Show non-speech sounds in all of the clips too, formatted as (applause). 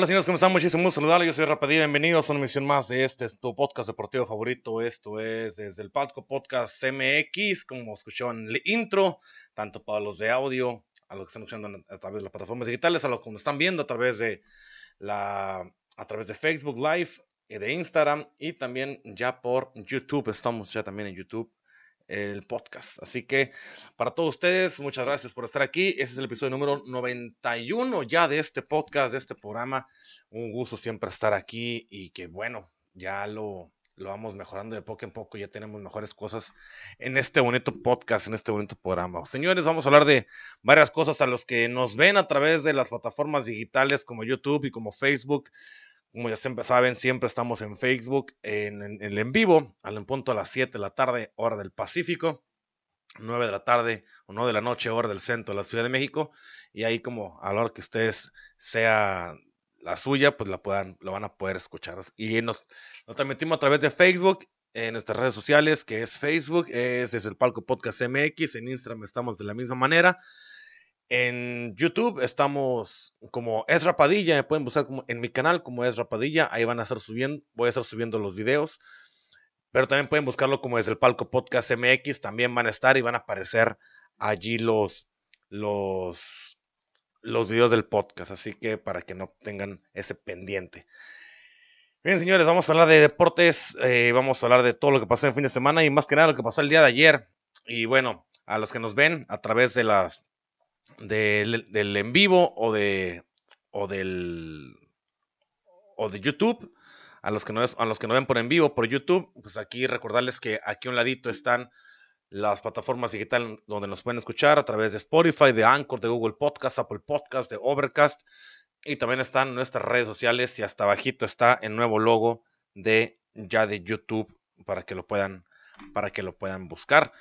Hola señores, ¿cómo están? Muchísimo saludarles. Yo soy Rapadilla. Bienvenidos a una emisión más de este tu podcast deportivo favorito. Esto es desde el Palco Podcast MX, como escuchó en el intro, tanto para los de audio, a los que están escuchando a través de las plataformas digitales, a los que nos están viendo a través de la a través de Facebook Live y de Instagram y también ya por YouTube. Estamos ya también en YouTube el podcast. Así que para todos ustedes, muchas gracias por estar aquí. Este es el episodio número 91 ya de este podcast, de este programa. Un gusto siempre estar aquí y que bueno, ya lo, lo vamos mejorando de poco en poco. Ya tenemos mejores cosas en este bonito podcast, en este bonito programa. Señores, vamos a hablar de varias cosas a los que nos ven a través de las plataformas digitales como YouTube y como Facebook. Como ya saben, siempre estamos en Facebook, en, en vivo, al punto a las 7 de la tarde, hora del Pacífico, 9 de la tarde o 9 de la noche, hora del centro de la Ciudad de México. Y ahí como a la hora que ustedes sea la suya, pues la puedan, lo van a poder escuchar. Y nos, nos transmitimos a través de Facebook, en nuestras redes sociales, que es Facebook, es desde el Palco Podcast MX, en Instagram estamos de la misma manera. En YouTube estamos como Es Rapadilla, me pueden buscar como, en mi canal como Es Rapadilla, ahí van a estar subiendo, voy a estar subiendo los videos, pero también pueden buscarlo como desde el palco podcast MX, también van a estar y van a aparecer allí los, los, los videos del podcast, así que para que no tengan ese pendiente. Bien, señores, vamos a hablar de deportes, eh, vamos a hablar de todo lo que pasó el fin de semana y más que nada lo que pasó el día de ayer. Y bueno, a los que nos ven a través de las del, en vivo o de o del o de YouTube a los que no a los que no ven por en vivo por YouTube pues aquí recordarles que aquí a un ladito están las plataformas digitales donde nos pueden escuchar a través de Spotify, de Anchor, de Google Podcast, Apple Podcast, de Overcast y también están nuestras redes sociales y hasta abajito está el nuevo logo de ya de YouTube para que lo puedan para que lo puedan buscar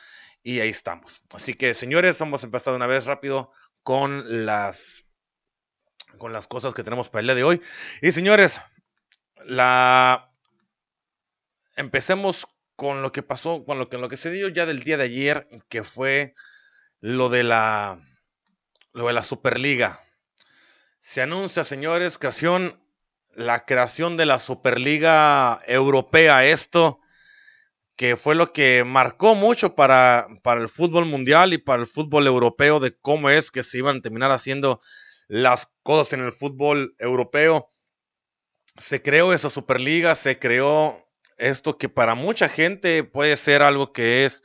y ahí estamos. Así que señores, vamos a empezar una vez rápido con las con las cosas que tenemos para el día de hoy. Y señores, la empecemos con lo que pasó, con lo que, lo que se dio ya del día de ayer, que fue lo de la lo de la Superliga. Se anuncia, señores, creación la creación de la Superliga Europea. Esto que fue lo que marcó mucho para, para el fútbol mundial y para el fútbol europeo de cómo es que se iban a terminar haciendo las cosas en el fútbol europeo. Se creó esa Superliga, se creó esto que para mucha gente puede ser algo que es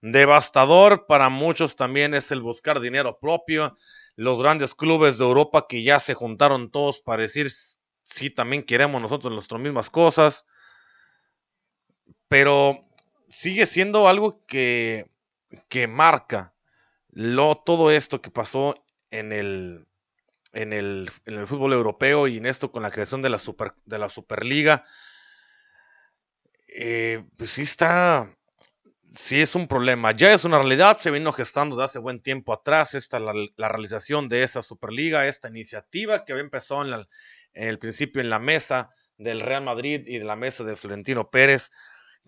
devastador, para muchos también es el buscar dinero propio. Los grandes clubes de Europa que ya se juntaron todos para decir, sí, también queremos nosotros nuestras mismas cosas. Pero sigue siendo algo que, que marca lo, todo esto que pasó en el, en el, en el fútbol europeo y en esto con la creación de la, super, de la Superliga. Eh, pues sí está, sí es un problema. Ya es una realidad, se vino gestando desde hace buen tiempo atrás esta, la, la realización de esa Superliga, esta iniciativa que había empezado en, en, el principio en la mesa del Real Madrid y de la mesa de Florentino Pérez,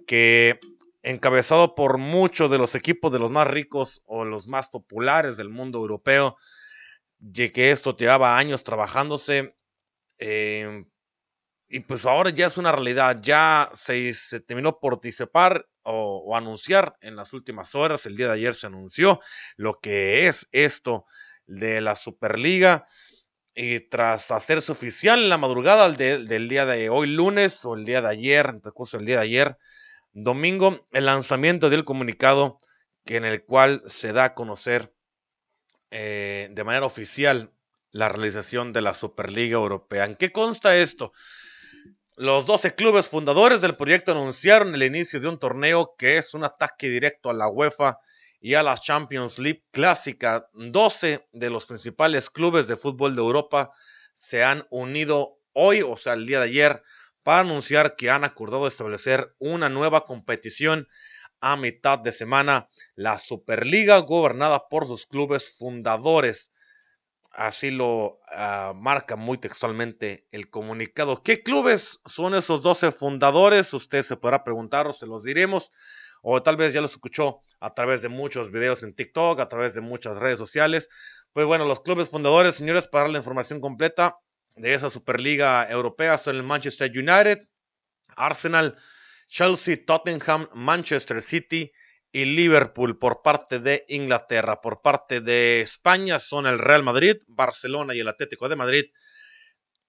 que encabezado por muchos de los equipos de los más ricos o los más populares del mundo europeo, y que esto llevaba años trabajándose. Eh, y pues ahora ya es una realidad, ya se, terminó por disipar o, o, anunciar en las últimas horas, el día de ayer se anunció lo que es esto de la Superliga. Y tras hacerse oficial en la madrugada del, del día de hoy lunes o el día de ayer, en el curso del día de ayer, Domingo, el lanzamiento del comunicado que en el cual se da a conocer eh, de manera oficial la realización de la Superliga Europea. ¿En qué consta esto? Los 12 clubes fundadores del proyecto anunciaron el inicio de un torneo que es un ataque directo a la UEFA y a la Champions League clásica. 12 de los principales clubes de fútbol de Europa se han unido hoy, o sea, el día de ayer, para anunciar que han acordado establecer una nueva competición a mitad de semana, la Superliga gobernada por sus clubes fundadores. Así lo ah, marca muy textualmente el comunicado. ¿Qué clubes son esos 12 fundadores? Usted se podrá preguntar o se los diremos. O tal vez ya los escuchó a través de muchos videos en TikTok, a través de muchas redes sociales. Pues bueno, los clubes fundadores, señores, para la información completa de esa Superliga Europea son el Manchester United, Arsenal, Chelsea, Tottenham, Manchester City, y Liverpool por parte de Inglaterra. Por parte de España son el Real Madrid, Barcelona y el Atlético de Madrid.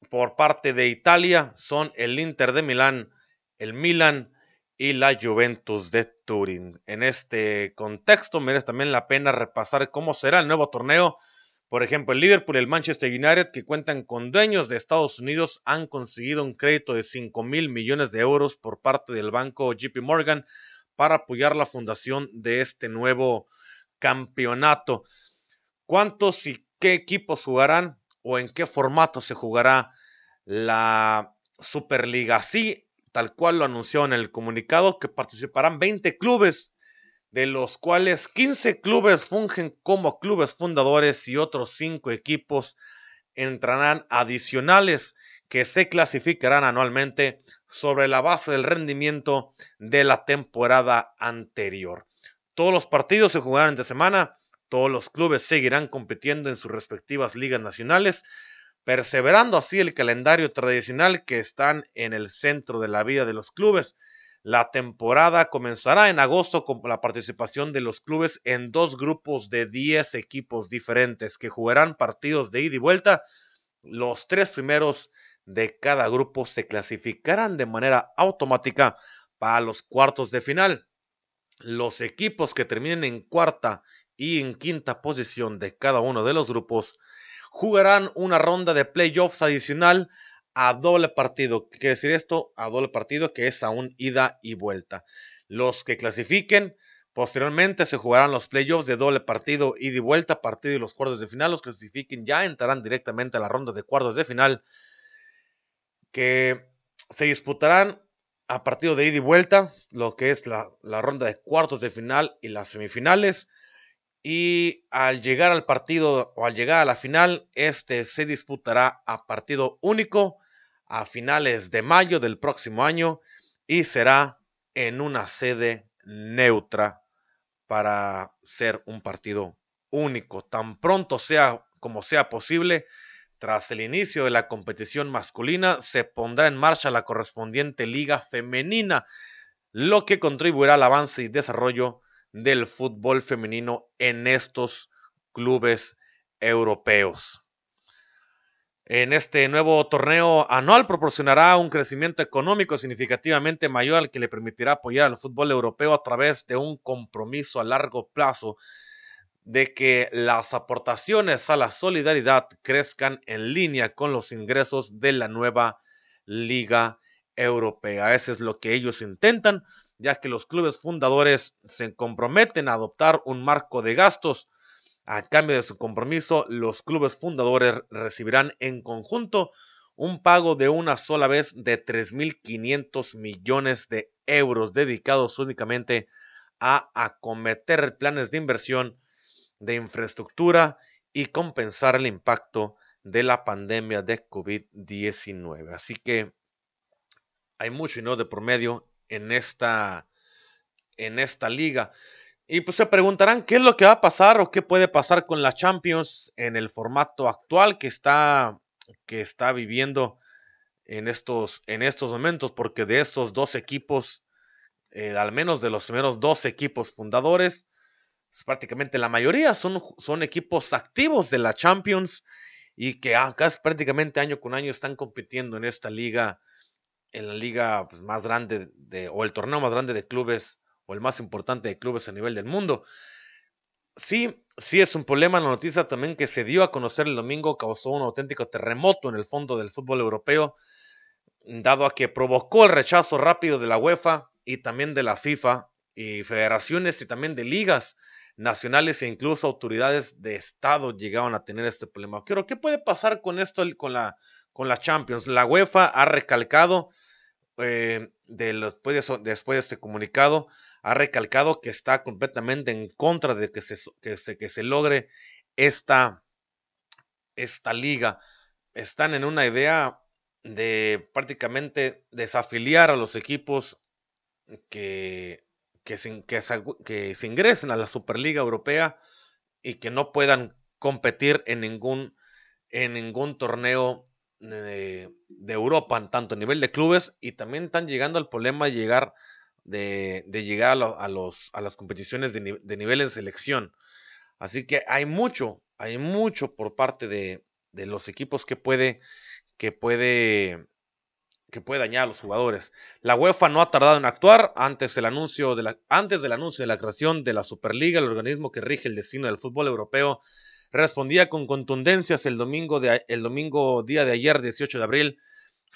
Por parte de Italia son el Inter de Milán, el Milan y la Juventus de Turín. En este contexto merece también la pena repasar cómo será el nuevo torneo. Por ejemplo, el Liverpool y el Manchester United, que cuentan con dueños de Estados Unidos, han conseguido un crédito de 5 mil millones de euros por parte del banco JP Morgan para apoyar la fundación de este nuevo campeonato. ¿Cuántos y qué equipos jugarán o en qué formato se jugará la Superliga? Sí, tal cual lo anunció en el comunicado, que participarán 20 clubes, de los cuales 15 clubes fungen como clubes fundadores y otros 5 equipos entrarán adicionales que se clasificarán anualmente sobre la base del rendimiento de la temporada anterior. Todos los partidos se jugarán de semana, todos los clubes seguirán compitiendo en sus respectivas ligas nacionales, perseverando así el calendario tradicional que están en el centro de la vida de los clubes. La temporada comenzará en agosto con la participación de los clubes en dos grupos de 10 equipos diferentes que jugarán partidos de ida y vuelta. Los tres primeros de cada grupo se clasificarán de manera automática para los cuartos de final. Los equipos que terminen en cuarta y en quinta posición de cada uno de los grupos jugarán una ronda de playoffs adicional a doble partido. ¿Qué quiere decir esto? A doble partido que es aún ida y vuelta. Los que clasifiquen posteriormente se jugarán los playoffs de doble partido ida y vuelta, partido y los cuartos de final. Los que clasifiquen ya entrarán directamente a la ronda de cuartos de final que se disputarán a partido de ida y vuelta, lo que es la, ronda de cuartos de final y las semifinales. Y al llegar al partido o al llegar a la final, este se disputará a partido único a finales de mayo del próximo año y será en una sede neutra para ser un partido único. Tan pronto sea como sea posible, tras el inicio de la competición masculina, se pondrá en marcha la correspondiente liga femenina, lo que contribuirá al avance y desarrollo del fútbol femenino en estos clubes europeos. En este nuevo torneo anual proporcionará un crecimiento económico significativamente mayor al que le permitirá apoyar al fútbol europeo a través de un compromiso a largo plazo de que las aportaciones a la solidaridad crezcan en línea con los ingresos de la nueva Liga Europea. Eso es lo que ellos intentan, ya que los clubes fundadores se comprometen a adoptar un marco de gastos. A cambio de su compromiso, los clubes fundadores recibirán en conjunto un pago de una sola vez de 3.500 millones de euros dedicados únicamente a acometer planes de inversión de infraestructura y compensar el impacto de la pandemia de COVID-19. Así que hay mucho no de promedio en esta, en esta liga. Y pues se preguntarán qué es lo que va a pasar o qué puede pasar con la Champions en el formato actual que está, que está viviendo en estos, en estos momentos, porque de estos dos equipos, eh, al menos de los primeros dos equipos fundadores, pues, prácticamente la mayoría son, son equipos activos de la Champions y que acá prácticamente año con año están compitiendo en esta liga, en la liga pues, más grande de, o el torneo más grande de clubes o el más importante de clubes a nivel del mundo. Sí, sí es un problema. La noticia también que se dio a conocer el domingo causó un auténtico terremoto en el fondo del fútbol europeo, dado a que provocó el rechazo rápido de la UEFA y también de la FIFA y federaciones y también de ligas nacionales e incluso autoridades de Estado llegaron a tener este problema. Pero, ¿qué puede pasar con esto, con la, con Champions? La UEFA ha recalcado eh, de los, después, de, después de este comunicado, ha recalcado que está completamente en contra de que se, que se, que se logre esta, esta liga. Están en una idea de prácticamente desafiliar a los equipos que, que, se, que, que se ingresen a la Superliga Europea y que no puedan competir en ningún, en ningún torneo de, Europa, tanto a nivel de clubes, y también están llegando al problema de llegar, de, llegar a, lo, a, los, a las competiciones de, nivel en selección. Así que hay mucho, hay mucho por parte de, de los equipos que puede, que puede que puede dañar a los jugadores. La UEFA no ha tardado en actuar antes, del anuncio de la, antes del anuncio de la creación de la Superliga, el organismo que rige el destino del fútbol europeo, respondía con contundencias el domingo, de, el domingo día de ayer, 18 de abril.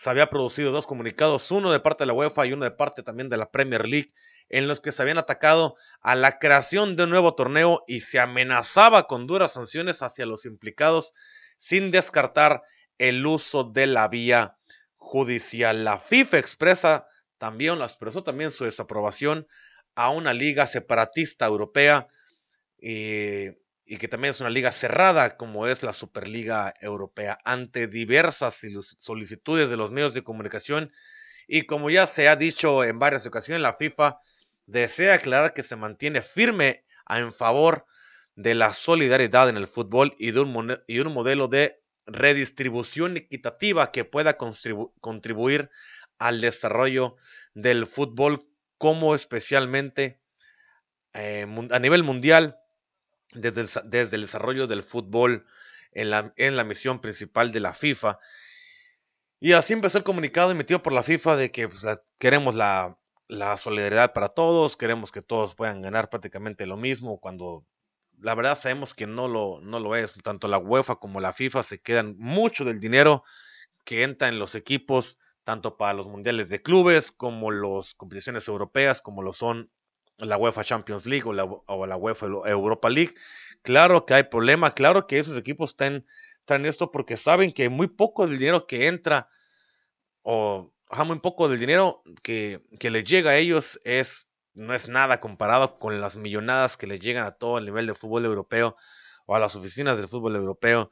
Se había producido dos comunicados, uno de parte de la UEFA y uno de parte también de la Premier League, en los que se habían atacado a la creación de un nuevo torneo y se amenazaba con duras sanciones hacia los implicados, sin descartar el uso de la vía judicial. La FIFA expresa también, expresó también su desaprobación a una liga separatista europea y, y, que también es una liga cerrada como es la Superliga Europea. Ante diversas solicitudes de los medios de comunicación y como ya se ha dicho en varias ocasiones la FIFA desea aclarar que se mantiene firme en favor de la solidaridad en el fútbol y de un, y un modelo de redistribución equitativa que pueda contribuir al desarrollo del fútbol como especialmente eh, a nivel mundial desde el, desde el, desarrollo del fútbol en la, en la, misión principal de la FIFA. Y así empezó el comunicado emitido por la FIFA de que pues, queremos la, la solidaridad para todos, queremos que todos puedan ganar prácticamente lo mismo cuando la verdad sabemos que no lo, no lo es. Tanto la UEFA como la FIFA se quedan mucho del dinero que entra en los equipos, tanto para los mundiales de clubes como las competiciones europeas, como lo son la UEFA Champions League o la, la UEFA Europa League. Claro que hay problema, claro que esos equipos están, traen esto porque saben que muy poco del dinero que entra o muy poco del dinero que, que les llega a ellos es no es nada comparado con las millonadas que le llegan a todo el nivel del fútbol europeo o a las oficinas del fútbol europeo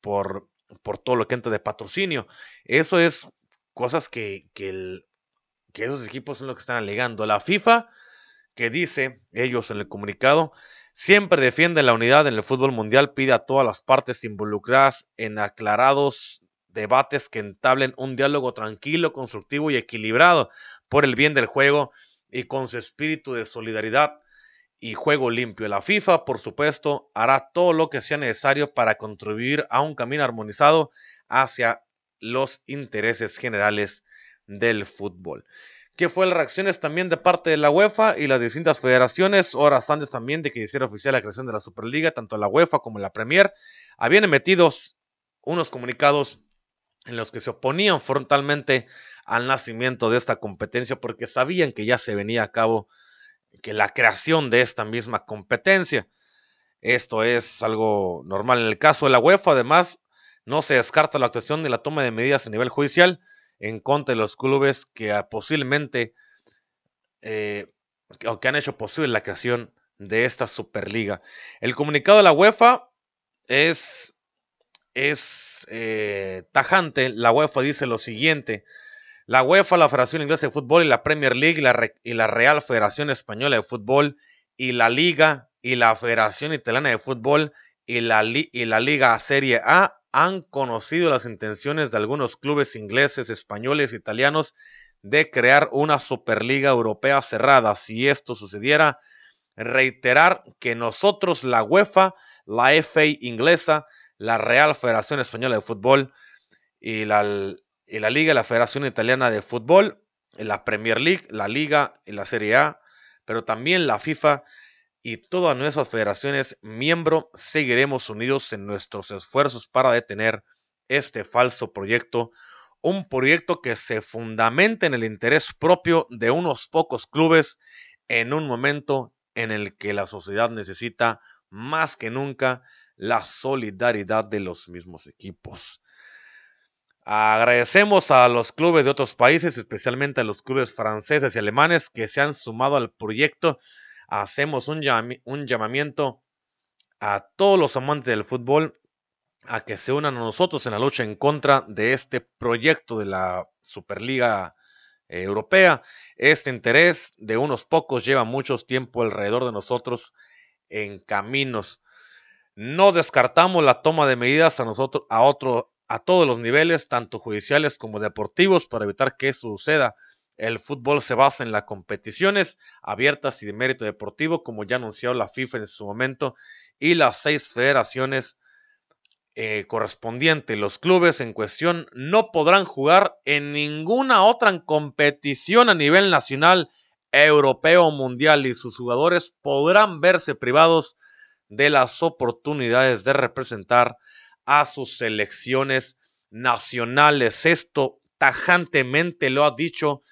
por, por todo lo que entra de patrocinio. Eso es cosas que, que, que esos equipos son lo que están alegando. La FIFA, que dice ellos en el comunicado, siempre defiende la unidad en el fútbol mundial, pide a todas las partes involucradas en aclarados debates que entablen un diálogo tranquilo, constructivo y equilibrado por el bien del juego y con su espíritu de solidaridad y juego limpio. La FIFA, por supuesto, hará todo lo que sea necesario para contribuir a un camino armonizado hacia los intereses generales del fútbol. ¿Qué fue las reacciones también de parte de la UEFA y las distintas federaciones? Horas antes también de que hiciera oficial la creación de la Superliga, tanto la UEFA como la Premier habían emitido unos comunicados en los que se oponían frontalmente al nacimiento de esta competencia porque sabían que ya se venía a cabo que la creación de esta misma competencia. Esto es algo normal en el caso de la UEFA. Además, no se descarta la actuación de la toma de medidas a nivel judicial en contra de los clubes que posiblemente eh, o que han hecho posible la creación de esta Superliga. El comunicado de la UEFA es, es eh, tajante. La UEFA dice lo siguiente. La UEFA, la Federación Inglesa de Fútbol y la Premier League y la, Real Federación Española de Fútbol y la Liga y la Federación Italiana de Fútbol y la, y la Liga Serie A han conocido las intenciones de algunos clubes ingleses, españoles, italianos de crear una Superliga Europea cerrada. Si esto sucediera, reiterar que nosotros, la UEFA, la FA inglesa, la Real Federación Española de Fútbol y la, y la Liga, la Federación Italiana de Fútbol, la Premier League, la Liga y la Serie A, pero también la FIFA y todas nuestras federaciones miembro seguiremos unidos en nuestros esfuerzos para detener este falso proyecto, un proyecto que se fundamenta en el interés propio de unos pocos clubes en un momento en el que la sociedad necesita más que nunca la solidaridad de los mismos equipos. Agradecemos a los clubes de otros países, especialmente a los clubes franceses y alemanes que se han sumado al proyecto. Hacemos un, llamamiento a todos los amantes del fútbol a que se unan a nosotros en la lucha en contra de este proyecto de la Superliga Europea. Este interés de unos pocos lleva mucho tiempo alrededor de nosotros en caminos. No descartamos la toma de medidas a nosotros, a otro, a todos los niveles, tanto judiciales como deportivos, para evitar que eso suceda. El fútbol se basa en las competiciones abiertas y de mérito deportivo, como ya anunció la FIFA en su momento, y las seis federaciones eh, correspondientes. Los clubes en cuestión no podrán jugar en ninguna otra competición a nivel nacional, europeo o mundial, y sus jugadores podrán verse privados de las oportunidades de representar a sus selecciones nacionales. Esto tajantemente lo ha dicho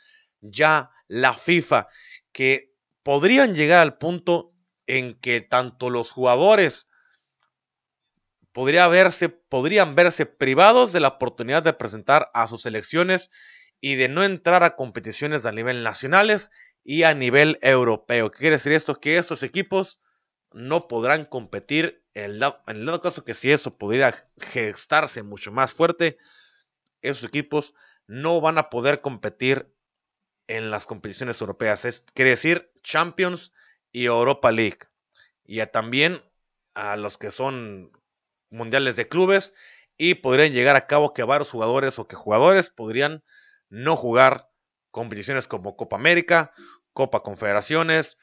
ya la FIFA, que podrían llegar al punto en que tanto los jugadores podría verse, podrían verse privados de la oportunidad de presentar a sus selecciones y de no entrar a competiciones a nivel nacionales y a nivel europeo. ¿Qué quiere decir esto? Que estos equipos no podrán competir en el, dado caso que si eso pudiera gestarse mucho más fuerte, esos equipos no van a poder competir en las competiciones europeas. Es, quiere decir Champions y Europa League. Y también a los que son mundiales de clubes. Y podrían llegar a cabo que varios jugadores o que jugadores podrían no jugar competiciones como Copa América, Copa Confederaciones,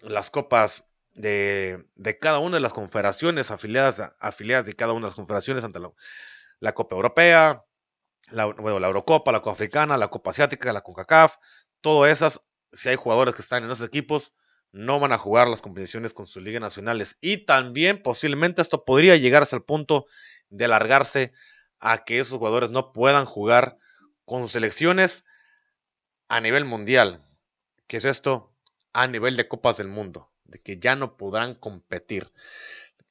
las copas de, cada una de las confederaciones afiliadas, afiliadas de cada una de las confederaciones ante la, Copa Europea, la, la Eurocopa, la Copa Africana, la Copa Asiática, la CONCACAF, todas esas, si hay jugadores que están en esos equipos, no van a jugar las competiciones con sus ligas nacionales. Y también posiblemente esto podría llegar hasta el punto de alargarse a que esos jugadores no puedan jugar con selecciones a nivel mundial. ¿Qué es esto? A nivel de Copas del Mundo de que ya no podrán competir.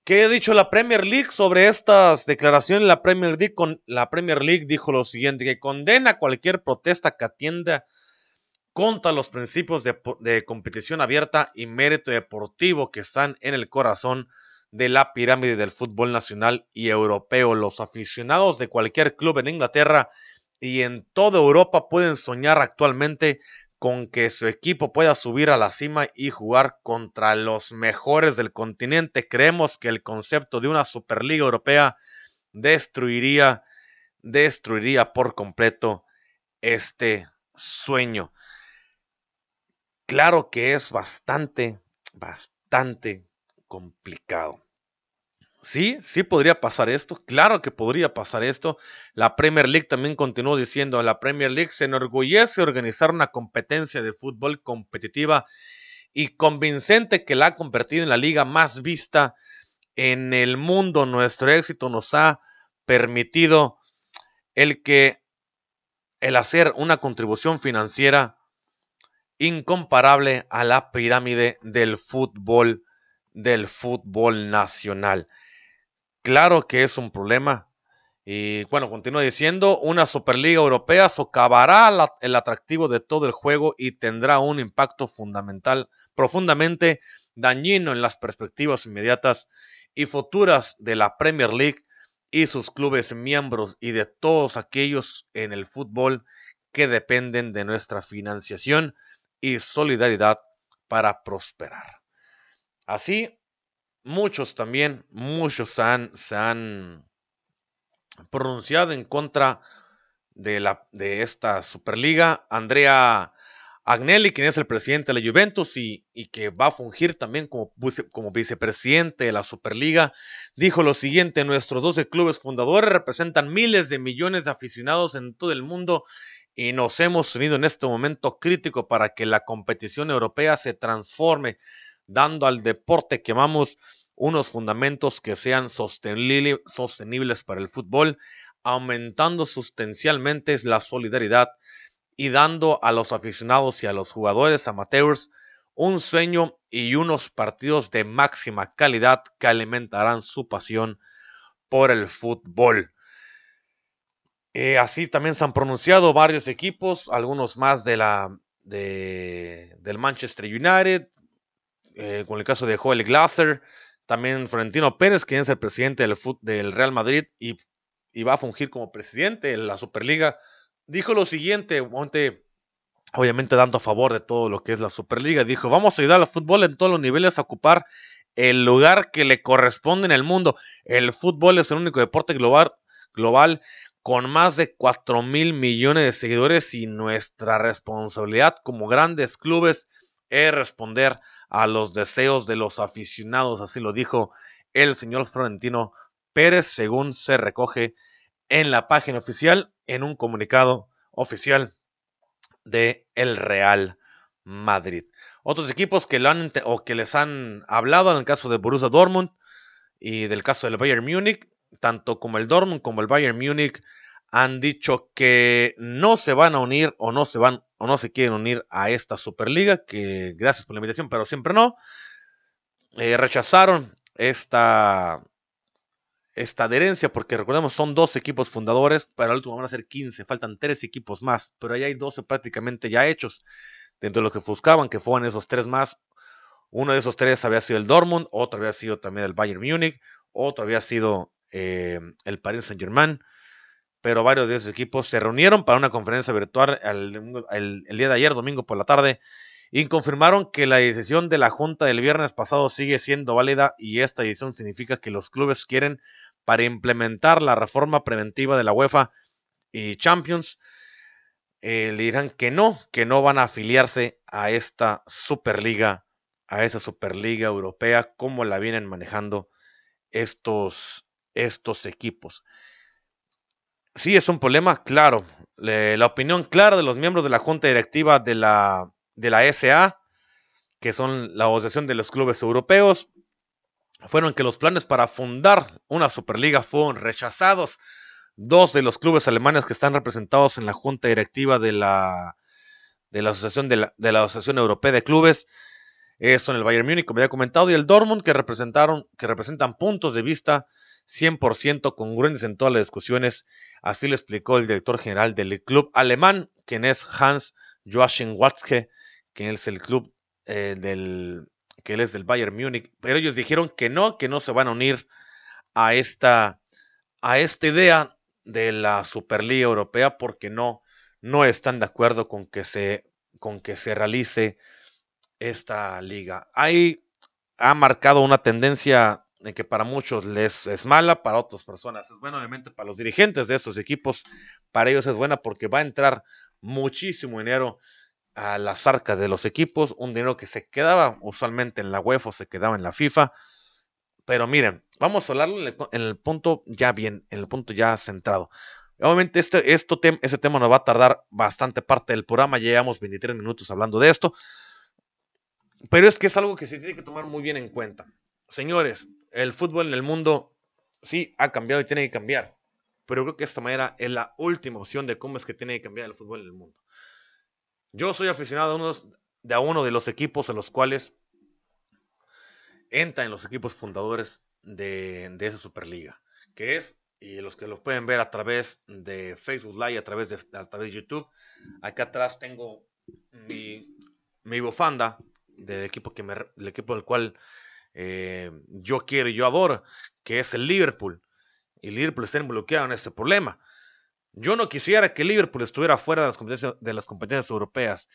¿Qué ha dicho la Premier League sobre estas declaraciones? La Premier League, dijo lo siguiente, que condena cualquier protesta que atienda contra los principios de competición abierta y mérito deportivo que están en el corazón de la pirámide del fútbol nacional y europeo. Los aficionados de cualquier club en Inglaterra y en toda Europa pueden soñar actualmente con que su equipo pueda subir a la cima y jugar contra los mejores del continente. Creemos que el concepto de una Superliga Europea destruiría, destruiría por completo este sueño. Claro que es bastante, bastante complicado. Sí, sí podría pasar esto. Claro que podría pasar esto. La Premier League también continuó diciendo, la Premier League se enorgullece organizar una competencia de fútbol competitiva y convincente que la ha convertido en la liga más vista en el mundo. Nuestro éxito nos ha permitido el que el hacer una contribución financiera incomparable a la pirámide del fútbol del fútbol nacional. Claro que es un problema. Y bueno, continúa diciendo, una Superliga Europea socavará el atractivo de todo el juego y tendrá un impacto fundamental, profundamente dañino en las perspectivas inmediatas y futuras de la Premier League y sus clubes miembros y de todos aquellos en el fútbol que dependen de nuestra financiación y solidaridad para prosperar. Así, muchos también, muchos han, se han pronunciado en contra de, la, de esta Superliga. Andrea Agnelli, quien es el presidente de la Juventus y, y que va a fungir también como, como, vicepresidente de la Superliga, dijo lo siguiente, nuestros 12 clubes fundadores representan miles de millones de aficionados en todo el mundo y nos hemos unido en este momento crítico para que la competición europea se transforme dando al deporte que amamos unos fundamentos que sean sostenibles para el fútbol, aumentando sustancialmente la solidaridad y dando a los aficionados y a los jugadores amateurs un sueño y unos partidos de máxima calidad que alimentarán su pasión por el fútbol. Eh, así también se han pronunciado varios equipos, algunos más de la, de, del Manchester United, eh, con el caso de Joel Glasser, también Florentino Pérez, quien es el presidente del, Real Madrid y, y, va a fungir como presidente de la Superliga, dijo lo siguiente, obviamente dando a favor de todo lo que es la Superliga, dijo, vamos a ayudar al fútbol en todos los niveles a ocupar el lugar que le corresponde en el mundo. El fútbol es el único deporte global, global con más de 4 mil millones de seguidores y nuestra responsabilidad como grandes clubes es responder a los deseos de los aficionados, así lo dijo el señor Florentino Pérez, según se recoge en la página oficial, en un comunicado oficial de el Real Madrid. Otros equipos que, lo han, o que les han hablado en el caso de Borussia Dortmund y del caso del Bayern Múnich tanto como el Dortmund como el Bayern Múnich han dicho que no se van a unir o no se van o no se quieren unir a esta Superliga, que gracias por la invitación, pero siempre no. Eh, rechazaron esta, esta adherencia, porque recordemos, son dos equipos fundadores, pero al último van a ser 15, faltan tres equipos más, pero ahí hay 12 prácticamente ya hechos, dentro de lo que buscaban, que fueron esos tres más. Uno de esos tres había sido el Dortmund, otro había sido también el Bayern Múnich, otro había sido eh, el Paris Saint Germain, pero varios de esos equipos se reunieron para una conferencia virtual el, día de ayer, domingo por la tarde, y confirmaron que la decisión de la Junta del viernes pasado sigue siendo válida y esta decisión significa que los clubes quieren para implementar la reforma preventiva de la UEFA y Champions, eh, le dirán que no, que no van a afiliarse a esta Superliga, a esa Superliga Europea, como la vienen manejando estos, estos equipos. Sí, es un problema, claro. la opinión clara de los miembros de la Junta Directiva de la, de la SA, que son la Asociación de los Clubes Europeos, fueron que los planes para fundar una Superliga fueron rechazados. Dos de los clubes alemanes que están representados en la Junta Directiva de la, de la Asociación, de la, de la Asociación Europea de Clubes eh, son el Bayern Múnich, como ya he comentado, y el Dortmund, que, representaron, que representan puntos de vista 100% congruentes en todas las discusiones. Así lo explicó el director general del club alemán, quien es Hans Joachim Watzke, que es el club eh, del que es del Bayern Múnich. Pero ellos dijeron que no, que no se van a unir a esta, a esta idea de la Superliga Europea porque no, no están de acuerdo con que se, con que se realice esta liga. Ahí ha marcado una tendencia que para muchos les es mala, para otras personas es buena, obviamente para los dirigentes de estos equipos, para ellos es buena porque va a entrar muchísimo dinero a las arcas de los equipos, un dinero que se quedaba usualmente en la UEFA o se quedaba en la FIFA. Pero miren, vamos a hablarlo en el punto ya bien, en el punto ya centrado. Obviamente este, este tema nos va a tardar bastante parte del programa, llevamos 23 minutos hablando de esto, pero es que es algo que se tiene que tomar muy bien en cuenta. Señores, el fútbol en el mundo sí ha cambiado y tiene que cambiar. Pero creo que esta manera es la última opción de cómo es que tiene que cambiar el fútbol en el mundo. Yo soy aficionado a uno de, a uno de los equipos en los cuales entran los equipos fundadores de, esa Superliga, que es, y los que lo pueden ver a través de Facebook Live, a través de, a través de YouTube, acá atrás tengo mi, mi bufanda del equipo, que me, del equipo del cual eh, yo quiero y yo adoro, que es el Liverpool. Y Liverpool está involucrado en este problema. Yo no quisiera que Liverpool estuviera fuera de las competencias, de las competencias europeas.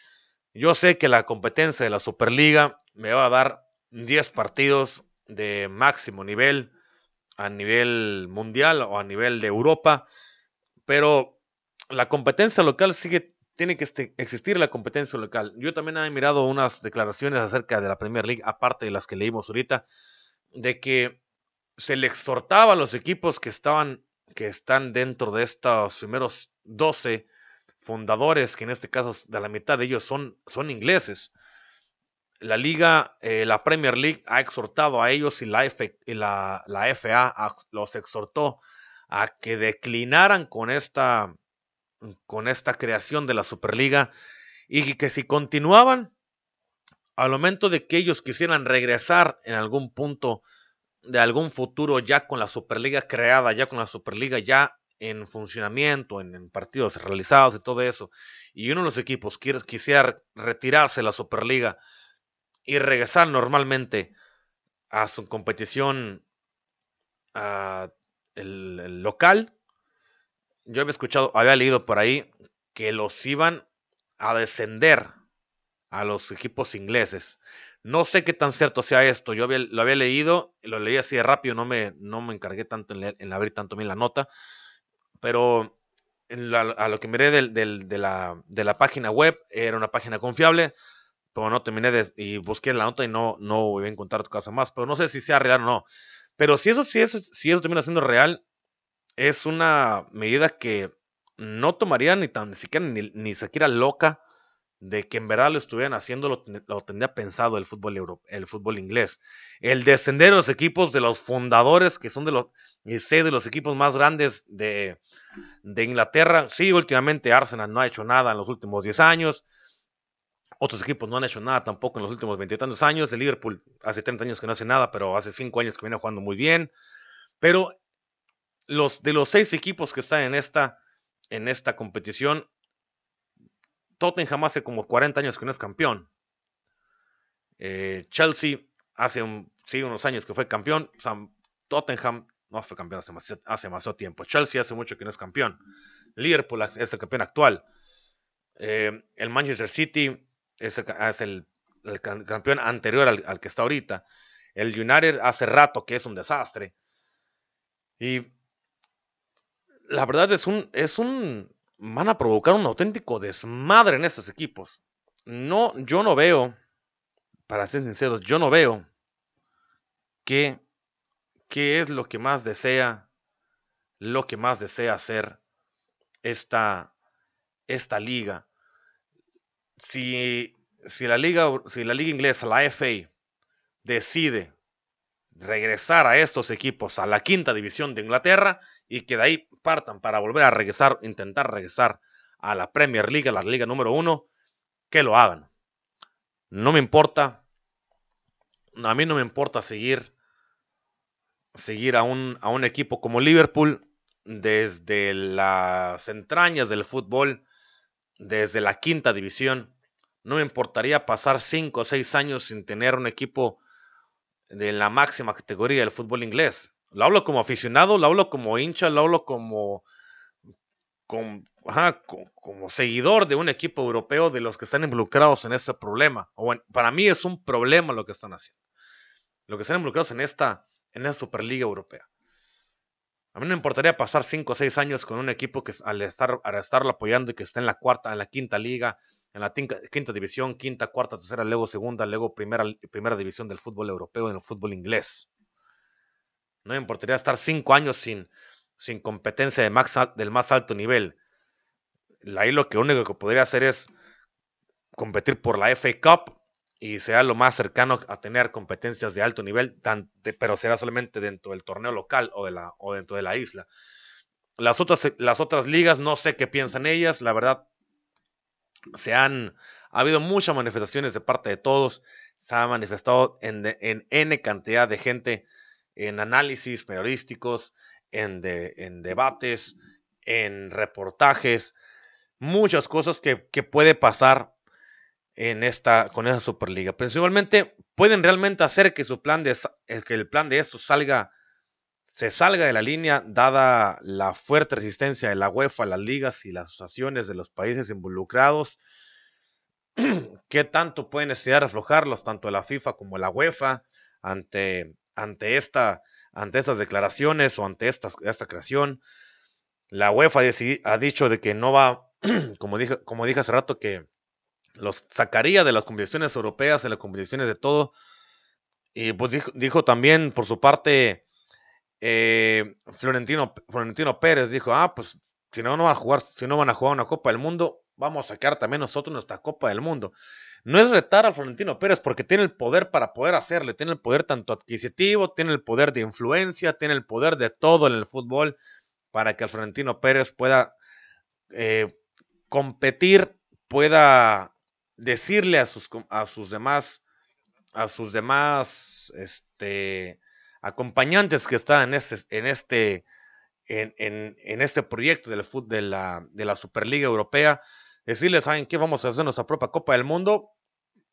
Yo sé que la competencia de la Superliga me va a dar 10 partidos de máximo nivel a nivel mundial o a nivel de Europa, pero la competencia local sigue tiene que este, existir la competencia local. Yo también he mirado unas declaraciones acerca de la Premier League, aparte de las que leímos ahorita, de que se le exhortaba a los equipos que estaban, que están dentro de estos primeros 12 fundadores, que en este caso de la mitad de ellos son, son ingleses. La liga, eh, la Premier League ha exhortado a ellos y la, F, y la, la FA los exhortó a que declinaran con esta con esta creación de la Superliga y que si continuaban, al momento de que ellos quisieran regresar en algún punto de algún futuro ya con la Superliga creada, ya con la Superliga ya en funcionamiento, en, partidos realizados y todo eso, y uno de los equipos quisiera retirarse de la Superliga y regresar normalmente a su competición el, local, yo había escuchado, había leído por ahí que los iban a descender a los equipos ingleses. No sé qué tan cierto sea esto. Yo lo había leído, lo leí así de rápido, no me, no me encargué tanto en, en abrir tanto bien la nota. Pero a lo que miré de, la, de, la, página web, era una página confiable, pero no terminé de, y busqué la nota y no, no voy a encontrar tu casa más. Pero no sé si sea real o no. Pero si eso, si eso, si eso termina siendo real, es una medida que no tomaría ni tan siquiera ni, ni siquiera loca de que en verdad lo estuvieran haciendo, lo, tendría pensado el fútbol, el fútbol inglés. El descender de los equipos de los fundadores, que son de los, de los equipos más grandes de, de Inglaterra. Sí, últimamente Arsenal no ha hecho nada en los últimos 10 años. Otros equipos no han hecho nada tampoco en los últimos 20 tantos años. El Liverpool hace 30 años que no hace nada, pero hace 5 años que viene jugando muy bien. Pero los, de los 6 equipos que están en esta, en esta competición, Tottenham hace como 40 años que no es campeón. Eh, Chelsea hace un, sí, unos años que fue campeón. Tottenham no fue campeón hace, más, hace tiempo. Chelsea hace mucho que no es campeón. Liverpool es el campeón actual. Eh, el Manchester City es el, campeón anterior al, que está ahorita. El United hace rato que es un desastre. Y la verdad es un, es un, van a provocar un auténtico desmadre en esos equipos. No, yo no veo, para ser sinceros, yo no veo qué, qué es lo que más desea, lo que más desea hacer esta, esta liga. Si, si, la liga. si la liga inglesa, la FA, decide regresar a estos equipos a la quinta división de Inglaterra y que de ahí partan para volver a regresar, intentar regresar a la Premier League, a la liga número uno, que lo hagan. No me importa, a mí no me importa seguir, seguir a un, a un equipo como Liverpool desde las entrañas del fútbol, desde la quinta división. No me importaría pasar cinco o seis años sin tener un equipo de la máxima categoría del fútbol inglés. Lo hablo como aficionado, lo hablo como hincha, lo hablo como, como, seguidor de un equipo europeo de los que están involucrados en ese problema. Para mí es un problema lo que están haciendo. Lo que están involucrados en esta, en Superliga Europea. A mí no me importaría pasar 5 o 6 años con un equipo que al, estar, al estarlo apoyando y que esté en la cuarta, en la quinta liga, en la quinta, división, quinta, cuarta, tercera, luego segunda, luego primera, primera división del fútbol europeo, en el fútbol inglés. No me importaría estar cinco años sin, sin competencia de max, del más alto nivel. Ahí lo que único que podría hacer es competir por la FA Cup y sea lo más cercano a tener competencias de alto nivel, pero será solamente dentro del torneo local o, de la, o dentro de la isla. Las otras, las otras ligas, no sé qué piensan ellas, la verdad, se han, ha habido muchas manifestaciones de parte de todos, se ha manifestado en, en N cantidad de gente en análisis periodísticos, en, en debates, en reportajes, muchas cosas que, puede pasar en esta, con esa Superliga. Principalmente pueden realmente hacer que su plan de eh, que el plan de esto salga se salga de la línea dada la fuerte resistencia de la UEFA, las ligas y las asociaciones de los países involucrados. (clears throat) ¿Qué tanto pueden necesidad aflojarlos tanto la FIFA como la UEFA ante, ante, esta, ante estas declaraciones o ante esta, esta creación? La UEFA ha dicho de que no va, (clears throat) como dije, como dije hace rato, que los sacaría de las competiciones europeas, de las competiciones de todo. Y pues dijo, dijo también por su parte eh, Florentino, Florentino Pérez dijo, ah, pues si no, van a jugar, si no van a jugar una Copa del Mundo, vamos a sacar también nosotros nuestra Copa del Mundo. No es retar a Florentino Pérez porque tiene el poder para poder hacerle, tiene el poder tanto adquisitivo, tiene el poder de influencia, tiene el poder de todo en el fútbol para que el Florentino Pérez pueda eh, competir, pueda decirle a sus, a sus demás, a sus demás, este, acompañantes que están en este, en este, en, este proyecto del de la, de la Superliga Europea, decirles, ¿saben qué? Vamos a hacer nuestra propia Copa del Mundo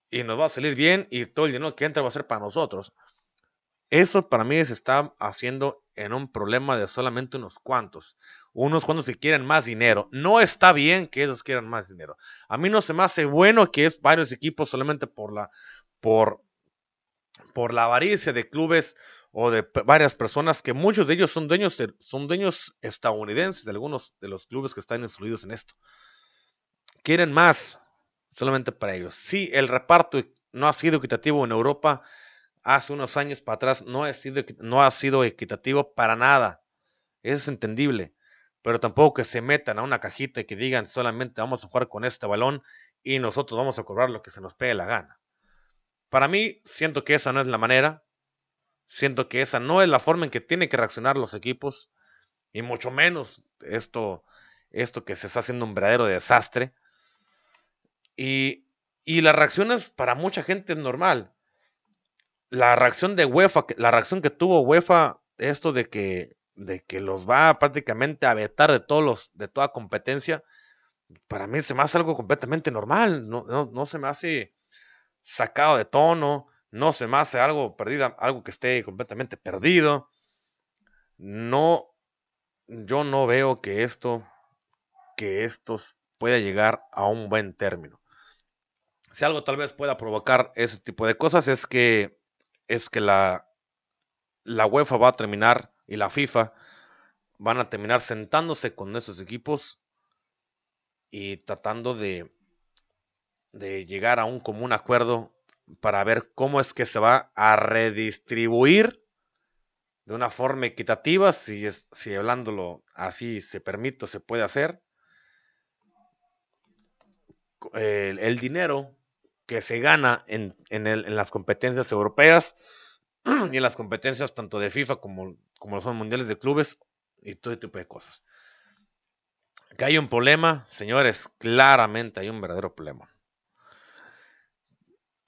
y nos va a salir bien y todo el dinero que entra va a ser para nosotros. Eso para mí se está haciendo en un problema de solamente unos cuantos. Unos cuantos que quieren más dinero. No está bien que ellos quieran más dinero. A mí no se me hace bueno que es varios equipos solamente por la, por, por la avaricia de clubes o de varias personas que muchos de ellos son dueños, son dueños estadounidenses de algunos de los clubes que están incluidos en esto. Quieren más solamente para ellos. Sí, el reparto no ha sido equitativo en Europa hace unos años para atrás no ha sido, no ha sido equitativo para nada. Es entendible. Pero tampoco que se metan a una cajita y que digan solamente vamos a jugar con este balón y nosotros vamos a cobrar lo que se nos pegue la gana. Para mí, siento que esa no es la manera. Siento que esa no es la forma en que tienen que reaccionar los equipos. Y mucho menos esto, esto que se está haciendo un verdadero desastre. Y, y las reacciones para mucha gente es normal la reacción de UEFA, la reacción que tuvo UEFA, esto de que, de que los va prácticamente a vetar de todos los, de toda competencia, para mí se me hace algo completamente normal, no, no, se me hace sacado de tono, no se me hace algo perdido, algo que esté completamente perdido. No, yo no veo que esto, que esto pueda llegar a un buen término. Si algo tal vez pueda provocar ese tipo de cosas es que es que la, la UEFA va a terminar y la FIFA van a terminar sentándose con esos equipos y tratando de, de llegar a un común acuerdo para ver cómo es que se va a redistribuir de una forma equitativa, si, es, si hablándolo así se permite, se puede hacer, el dinero que se gana en, las competencias europeas (clears throat) y en las competencias tanto de FIFA como, como son mundiales de clubes y todo tipo de cosas. Que hay un problema, señores, claramente hay un verdadero problema.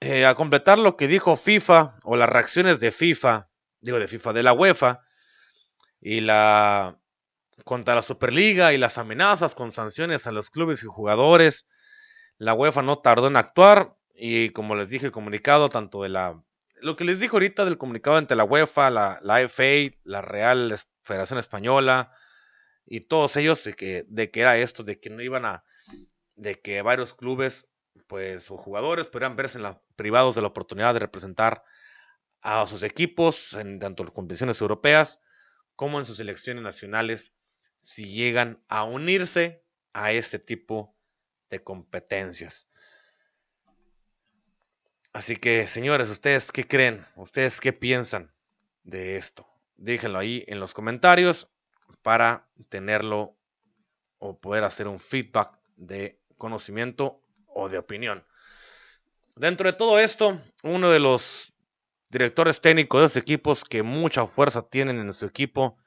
Eh, a completar lo que dijo FIFA o las reacciones de FIFA, digo de FIFA, de la UEFA y la contra la Superliga y las amenazas con sanciones a los clubes y jugadores, la UEFA no tardó en actuar y como les dije, el comunicado tanto de la... Lo que les dije ahorita del comunicado entre la UEFA, la, la FA, la Real Federación Española y todos ellos de que, de que era esto, de que no iban a... de que varios clubes pues o jugadores podrían verse privados de la oportunidad de representar a sus equipos en tanto en competiciones europeas como en sus selecciones nacionales si llegan a unirse a ese tipo de competencias. Así que, señores, ¿ustedes qué creen? ¿Ustedes qué piensan de esto? Déjenlo ahí en los comentarios para tenerlo o poder hacer un feedback de conocimiento o de opinión. Dentro de todo esto, uno de los directores técnicos de los equipos que mucha fuerza tienen en su equipo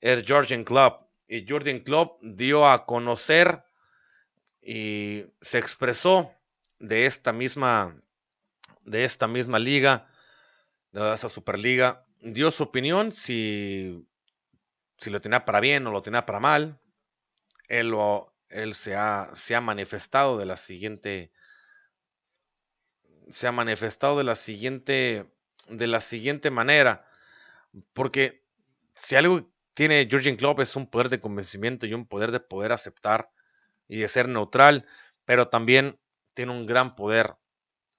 es Jorgen Klopp. Y Jorgen Klopp dio a conocer y se expresó de esta misma de esta misma liga, de esa Superliga, dio su opinión si, si lo tenía para bien o lo tenía para mal. Él, lo, él se, ha, se ha manifestado de la siguiente se ha manifestado de la siguiente de la siguiente manera porque si algo tiene Jurgen Klopp es un poder de convencimiento y un poder de poder aceptar y de ser neutral pero también tiene un gran poder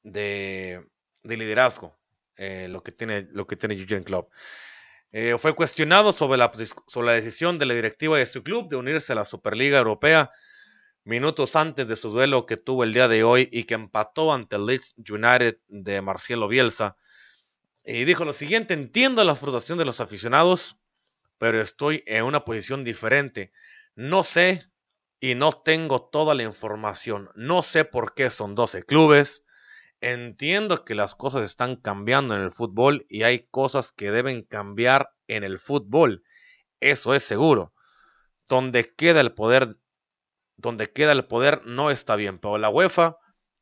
de, liderazgo, eh, lo, que tiene, lo que tiene Jurgen Klopp. Eh, fue cuestionado sobre la, decisión de la directiva de su club de unirse a la Superliga Europea minutos antes de su duelo que tuvo el día de hoy y que empató ante el Leeds United de Marcelo Bielsa. Y dijo lo siguiente, entiendo la frustración de los aficionados, pero estoy en una posición diferente. No sé y no tengo toda la información. No sé por qué son 12 clubes. Entiendo que las cosas están cambiando en el fútbol y hay cosas que deben cambiar en el fútbol. Eso es seguro. Donde queda el poder, donde queda el poder no está bien, pero la UEFA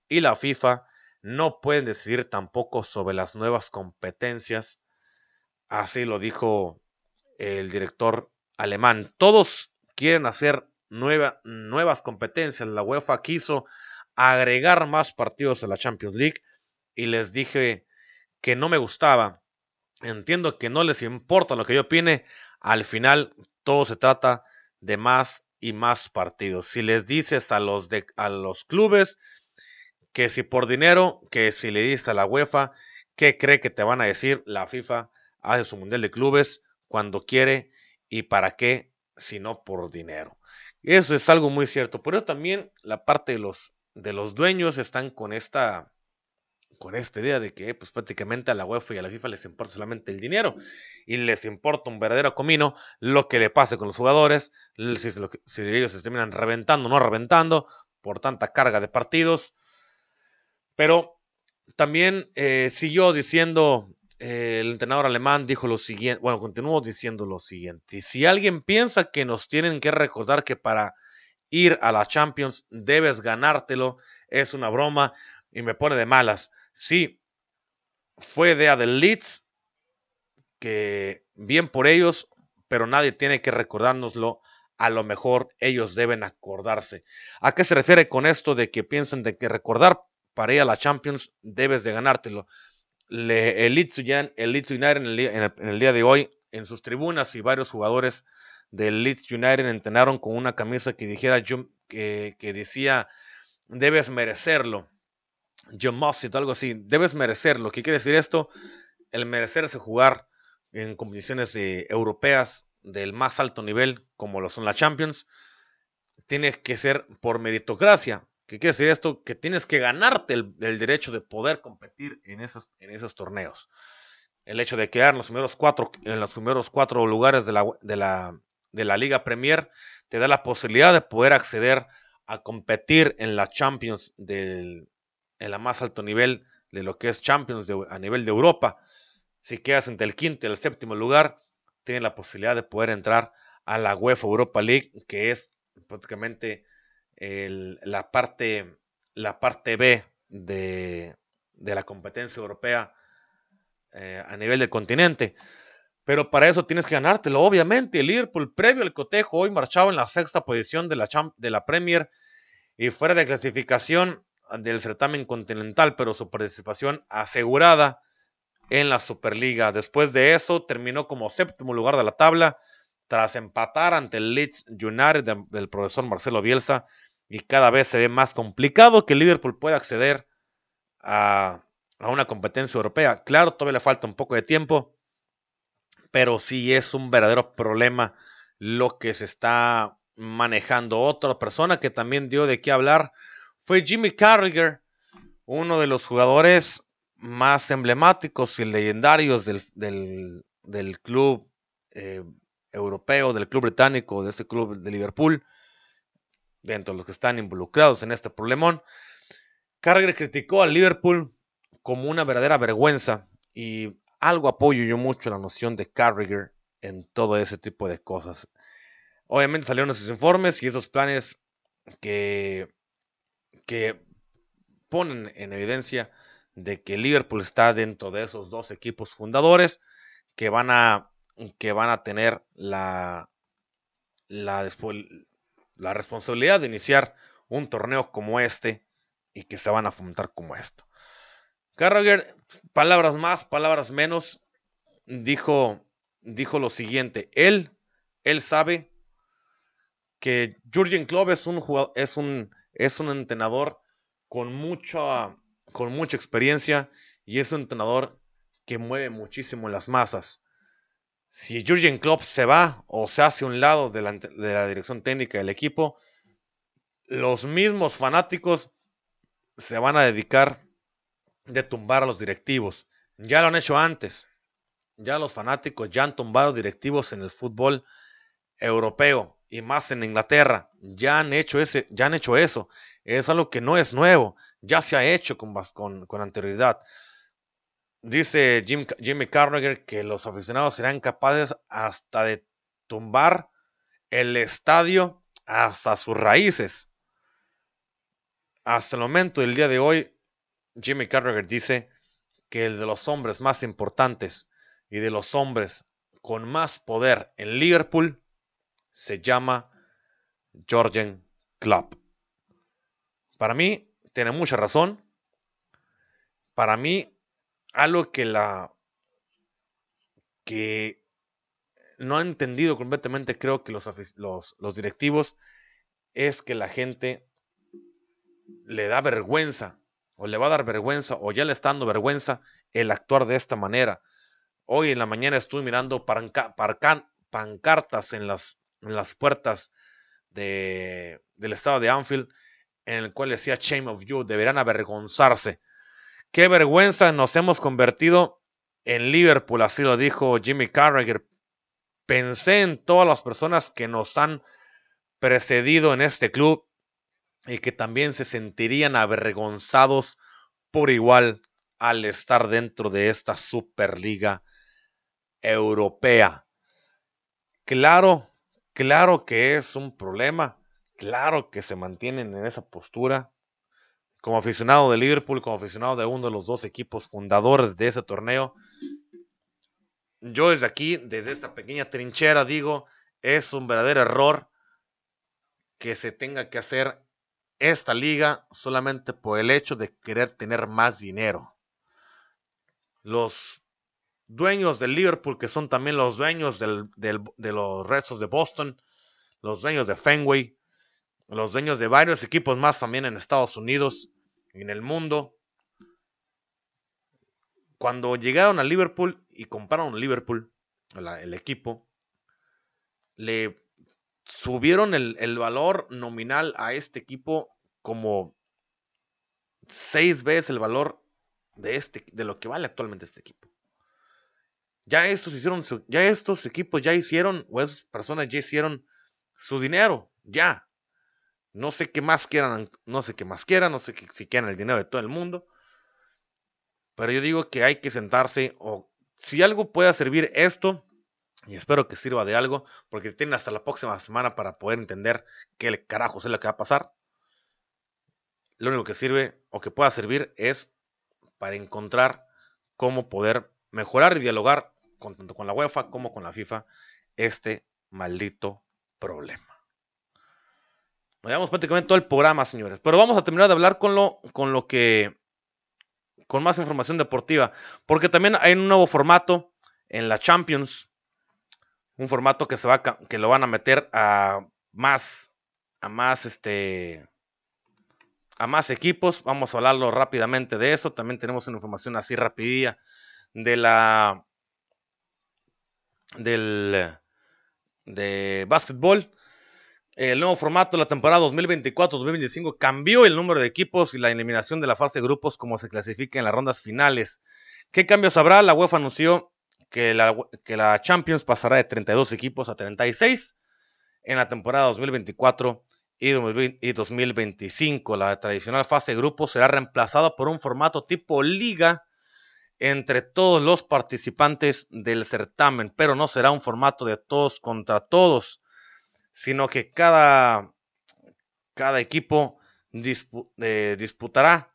y la FIFA no pueden decidir tampoco sobre las nuevas competencias. Así lo dijo el director alemán. Todos quieren hacer nuevas competencias. La UEFA quiso agregar más partidos a la Champions League y les dije que no me gustaba. Entiendo que no les importa lo que yo opine. Al final todo se trata de más y más partidos. Si les dices a los, a los clubes que si por dinero, que si le dices a la UEFA, ¿qué cree que te van a decir? La FIFA hace su mundial de clubes cuando quiere y para qué, si no por dinero. Eso es algo muy cierto. Por eso también la parte de los, de los dueños están con esta, con esta idea de que pues prácticamente a la UEFA y a la FIFA les importa solamente el dinero y les importa un verdadero comino lo que le pase con los jugadores, si, ellos se terminan reventando o no reventando por tanta carga de partidos. Pero también eh, siguió diciendo eh, el entrenador alemán dijo lo siguiente, bueno, continuó diciendo lo siguiente, si alguien piensa que nos tienen que recordar que para ir a la Champions debes ganártelo, es una broma y me pone de malas. Sí, fue idea del Leeds, que bien por ellos, pero nadie tiene que recordárnoslo. A lo mejor ellos deben acordarse. ¿A qué se refiere con esto de que piensan de que recordar para ir a la Champions debes de ganártelo? el Leeds United en el, día de hoy, en sus tribunas y varios jugadores del Leeds United entrenaron con una camisa que dijera que, que decía debes merecerlo. Must it, algo así. Debes merecerlo. ¿Qué quiere decir esto? El merecerse jugar en competiciones europeas del más alto nivel, como lo son las Champions, tiene que ser por meritocracia. ¿Qué quiere decir esto? Que tienes que ganarte el, derecho de poder competir en esos, en esos torneos. El hecho de quedar en los primeros cuatro, en los primeros cuatro lugares de la, de, la, de la Liga Premier te da la posibilidad de poder acceder a competir en la Champions del, en la más alto nivel de lo que es Champions a nivel de Europa. Si quedas entre el quinto y el séptimo lugar, tienes la posibilidad de poder entrar a la UEFA Europa League, que es prácticamente la, parte, la parte B de, la competencia europea eh, a nivel del continente. Pero para eso tienes que ganártelo. Obviamente, el Liverpool, previo al cotejo, hoy marchaba en la sexta posición de la, de la Premier y fuera de clasificación del certamen continental, pero su participación asegurada en la Superliga. Después de eso, terminó como séptimo lugar de la tabla tras empatar ante el Leeds United del profesor Marcelo Bielsa y cada vez se ve más complicado que Liverpool pueda acceder a, una competencia europea. Claro, todavía le falta un poco de tiempo, pero sí es un verdadero problema lo que se está manejando. Otra persona que también dio de qué hablar fue Jimmy Carragher, uno de los jugadores más emblemáticos y legendarios del, club eh, europeo, del club británico, de este club de Liverpool dentro de los que están involucrados en este problemón. Carragher criticó al Liverpool como una verdadera vergüenza y algo apoyo yo mucho la noción de Carragher en todo ese tipo de cosas. Obviamente salieron esos informes y esos planes que, que ponen en evidencia de que Liverpool está dentro de esos dos equipos fundadores que van a, que van a tener la, la, la responsabilidad de iniciar un torneo como este y que se van a fomentar como esto. Carragher, palabras más, palabras menos, dijo, dijo lo siguiente. Él, él sabe que Jurgen Klopp es un, es un, es un entrenador con mucha, con mucha experiencia y es un entrenador que mueve muchísimo las masas si Jurgen Klopp se va o se hace un lado de la, dirección técnica del equipo, los mismos fanáticos se van a dedicar de tumbar a los directivos. Ya lo han hecho antes. Ya los fanáticos ya han tumbado directivos en el fútbol europeo y más en Inglaterra. Ya han hecho ese, ya han hecho eso. Es algo que no es nuevo. Ya se ha hecho con, con, con anterioridad. Dice Jimmy Carragher que los aficionados serán capaces hasta de tumbar el estadio hasta sus raíces. Hasta el momento del día de hoy, Jimmy Carragher dice que el de los hombres más importantes y de los hombres con más poder en Liverpool se llama Georgian Club. Para mí, tiene mucha razón. Para mí, algo que la que no han entendido completamente, creo que los, los directivos, es que la gente le da vergüenza, o le va a dar vergüenza, o ya le está dando vergüenza el actuar de esta manera. Hoy en la mañana estuve mirando pancartas en las, puertas de, del estado de Anfield, en el cual decía Shame of You, deberán avergonzarse. Qué vergüenza nos hemos convertido en Liverpool, así lo dijo Jimmy Carragher. Pensé en todas las personas que nos han precedido en este club y que también se sentirían avergonzados por igual al estar dentro de esta Superliga Europea. Claro, claro que es un problema, claro que se mantienen en esa postura. Como aficionado de Liverpool, como aficionado de uno de los dos equipos fundadores de ese torneo, yo desde aquí, desde esta pequeña trinchera, digo, es un verdadero error que se tenga que hacer esta liga solamente por el hecho de querer tener más dinero. Los dueños del Liverpool, que son también los dueños de los restos de Boston, los dueños de Fenway, los dueños de varios equipos más también en Estados Unidos y en el mundo. Cuando llegaron a Liverpool y compraron Liverpool, el equipo, le subieron el, valor nominal a este equipo como seis veces el valor de, este, de lo que vale actualmente este equipo. Ya estos hicieron, ya estos equipos ya hicieron, o esas personas ya hicieron su dinero, ya. No sé qué más quieran, no sé qué más quieran, no sé si quieran el dinero de todo el mundo. Pero yo digo que hay que sentarse, o si algo pueda servir esto, y espero que sirva de algo, porque tienen hasta la próxima semana para poder entender qué carajos es lo que va a pasar. Lo único que sirve o que pueda servir es para encontrar cómo poder mejorar y dialogar tanto con la UEFA como con la FIFA este maldito problema. Nos llevamos prácticamente todo el programa, señores. Pero vamos a terminar de hablar con lo, con lo que. con más información deportiva. Porque también hay un nuevo formato en la Champions un formato que se va que lo van a meter a más a más este a más equipos. Vamos a hablarlo rápidamente de eso. También tenemos una información así rapidilla de la del de básquetbol. El nuevo formato de la temporada 2024-2025 cambió el número de equipos y la eliminación de la fase de grupos como se clasifica en las rondas finales. ¿Qué cambios habrá? La UEFA anunció que la, que la Champions pasará de 32 equipos a 36 en la temporada 2024 y 2025. La tradicional fase de grupos será reemplazada por un formato tipo liga entre todos los participantes del certamen, pero no será un formato de todos contra todos, sino que cada, cada equipo eh, disputará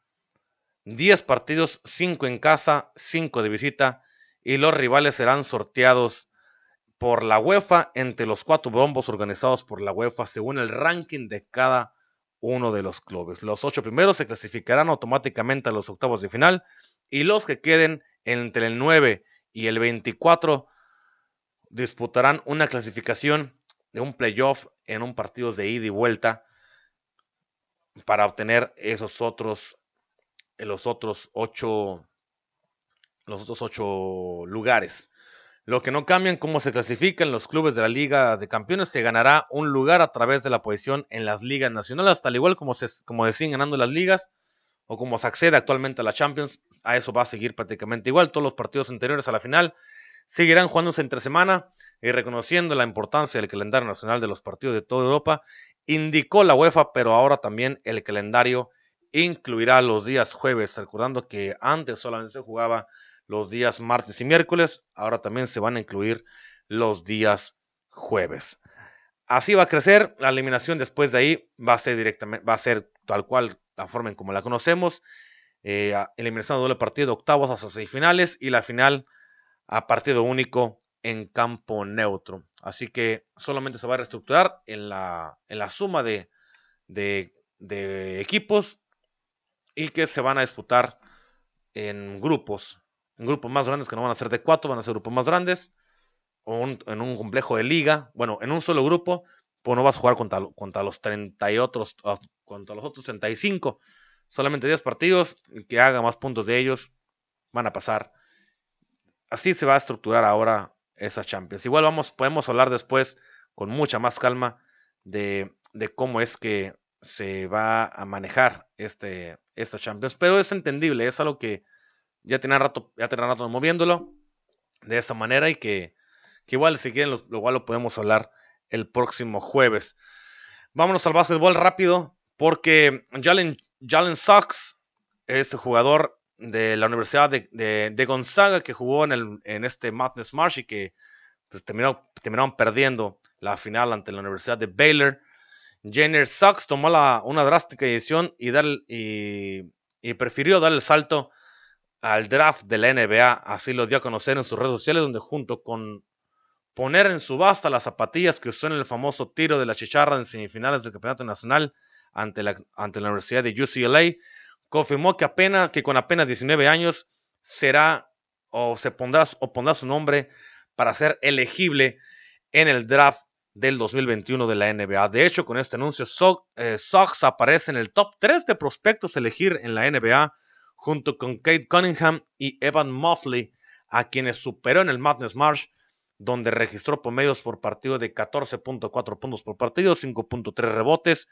10 partidos, 5 en casa, 5 de visita y los rivales serán sorteados por la UEFA entre los cuatro bombos organizados por la UEFA según el ranking de cada uno de los clubes. Los ocho primeros se clasificarán automáticamente a los octavos de final y los que queden entre el 9 y el 24 disputarán una clasificación de un playoff en un partido de ida y vuelta para obtener esos otros los otros ocho los otros ocho lugares. Lo que no cambian cómo se clasifican los clubes de la Liga de Campeones, se ganará un lugar a través de la posición en las ligas nacionales, tal igual como, se, como decían ganando las ligas o como se accede actualmente a la Champions, a eso va a seguir prácticamente igual. Todos los partidos anteriores a la final seguirán jugándose entre semana y reconociendo la importancia del calendario nacional de los partidos de toda Europa, indicó la UEFA, pero ahora también el calendario incluirá los días jueves, recordando que antes solamente se jugaba los días martes y miércoles. Ahora también se van a incluir los días jueves. Así va a crecer. La eliminación después de ahí va a ser directamente, va a ser tal cual la forma en como la conocemos. Eh, eliminación de doble partido, octavos hasta seis finales y la final a partido único en campo neutro. Así que solamente se va a reestructurar en la, en la suma de, de equipos y que se van a disputar en grupos, en grupos más grandes que no van a ser de cuatro, van a ser grupos más grandes, o en un complejo de liga, bueno, en un solo grupo, pues no vas a jugar contra, contra los 30 y otros, ah, contra los otros 35, solamente 10 partidos, el que haga más puntos de ellos van a pasar. Así se va a estructurar ahora esa Champions. Igual vamos, podemos hablar después con mucha más calma de, de cómo es que se va a manejar este, esta Champions. Pero es entendible, es algo que ya tiene rato, ya tiene rato moviéndolo de esa manera y que, igual si quieren lo, igual lo podemos hablar el próximo jueves. Vámonos al básquetbol rápido porque Jalen, Jalen Sox, este jugador de la Universidad de, Gonzaga que jugó en, el, en este Madness March y que pues, terminaron perdiendo la final ante la Universidad de Baylor. Jenner Sox tomó la, una drástica decisión y, dar, y, prefirió dar el salto al draft de la NBA. Así lo dio a conocer en sus redes sociales, donde junto con poner en subasta las zapatillas que usó en el famoso tiro de la chicharra en semifinales del Campeonato Nacional ante la, ante la Universidad de UCLA, confirmó que, apenas, que con apenas 19 años será o se pondrá o pondrá su nombre para ser elegible en el draft del 2021 de la NBA. De hecho, con este anuncio, eh, Sox aparece en el top 3 de prospectos elegir en la NBA, junto con Kate Cunningham y Evan Mosley, a quienes superó en el Madness March, donde registró promedios por partido de 14.4 puntos por partido, 5.3 rebotes,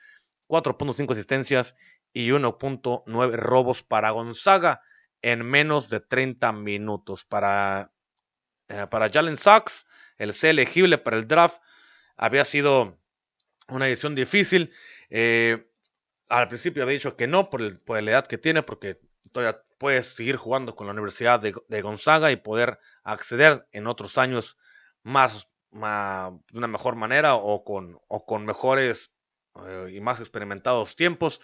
4.5 asistencias y 1.9 robos para Gonzaga en menos de 30 minutos. Para, eh, para Jalen Sox, el ser elegible para el draft había sido una edición difícil. Eh, al principio había dicho que no por, la edad que tiene, porque todavía puede seguir jugando con la Universidad de, Gonzaga y poder acceder en otros años más, de una mejor manera o con, o con mejores eh, y más experimentados tiempos.